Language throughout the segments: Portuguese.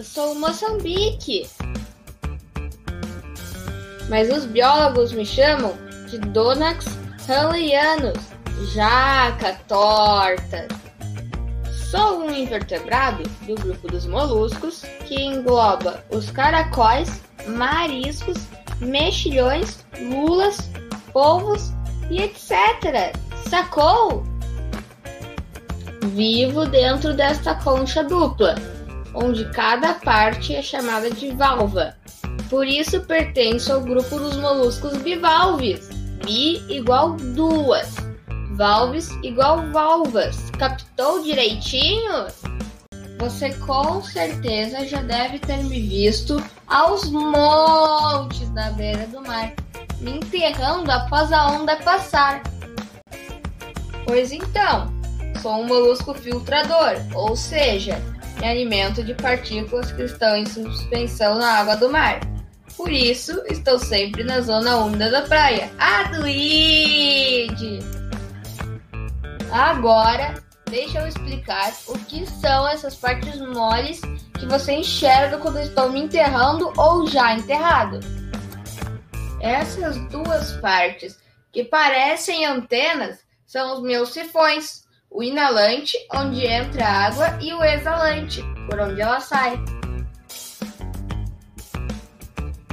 eu sou Moçambique. Mas os biólogos me chamam de Donax hanleyanus, jaca torta. Sou um invertebrado do grupo dos moluscos que engloba os caracóis, mariscos, mexilhões, lulas, polvos e etc. Sacou? Vivo dentro desta concha dupla, onde cada parte é chamada de valva. Por isso pertenço ao grupo dos moluscos bivalves. Bi igual duas, valves igual valvas. Captou direitinho? Você com certeza já deve ter me visto aos montes na beira do mar, me enterrando após a onda passar. Pois então, sou um molusco filtrador, ou seja, me alimento de partículas que estão em suspensão na água do mar. Por isso, estou sempre na zona úmida da praia. Aduide! Agora, deixa eu explicar o que são essas partes moles que você enxerga quando estou me enterrando ou já enterrado. Essas duas partes que parecem antenas são os meus sifões, o inalante, onde entra a água, e o exalante, por onde ela sai.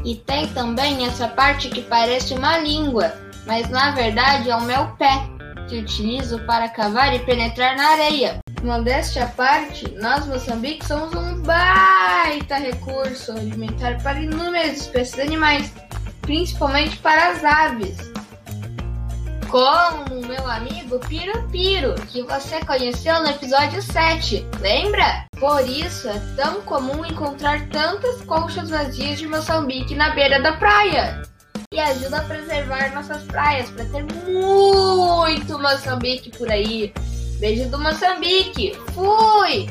E tem também essa parte que parece uma língua, mas na verdade é o meu pé, que utilizo para cavar e penetrar na areia. Modéstia à parte, nós Moçambique somos um baita recurso alimentar para inúmeras espécies de animais, principalmente para as aves. Como meu amigo Piro Piro, que você conheceu no episódio 7, lembra? Por isso é tão comum encontrar tantas conchas vazias de Moçambique na beira da praia. E ajuda a preservar nossas praias para ter muito Moçambique por aí. Beijo do Moçambique. Fui!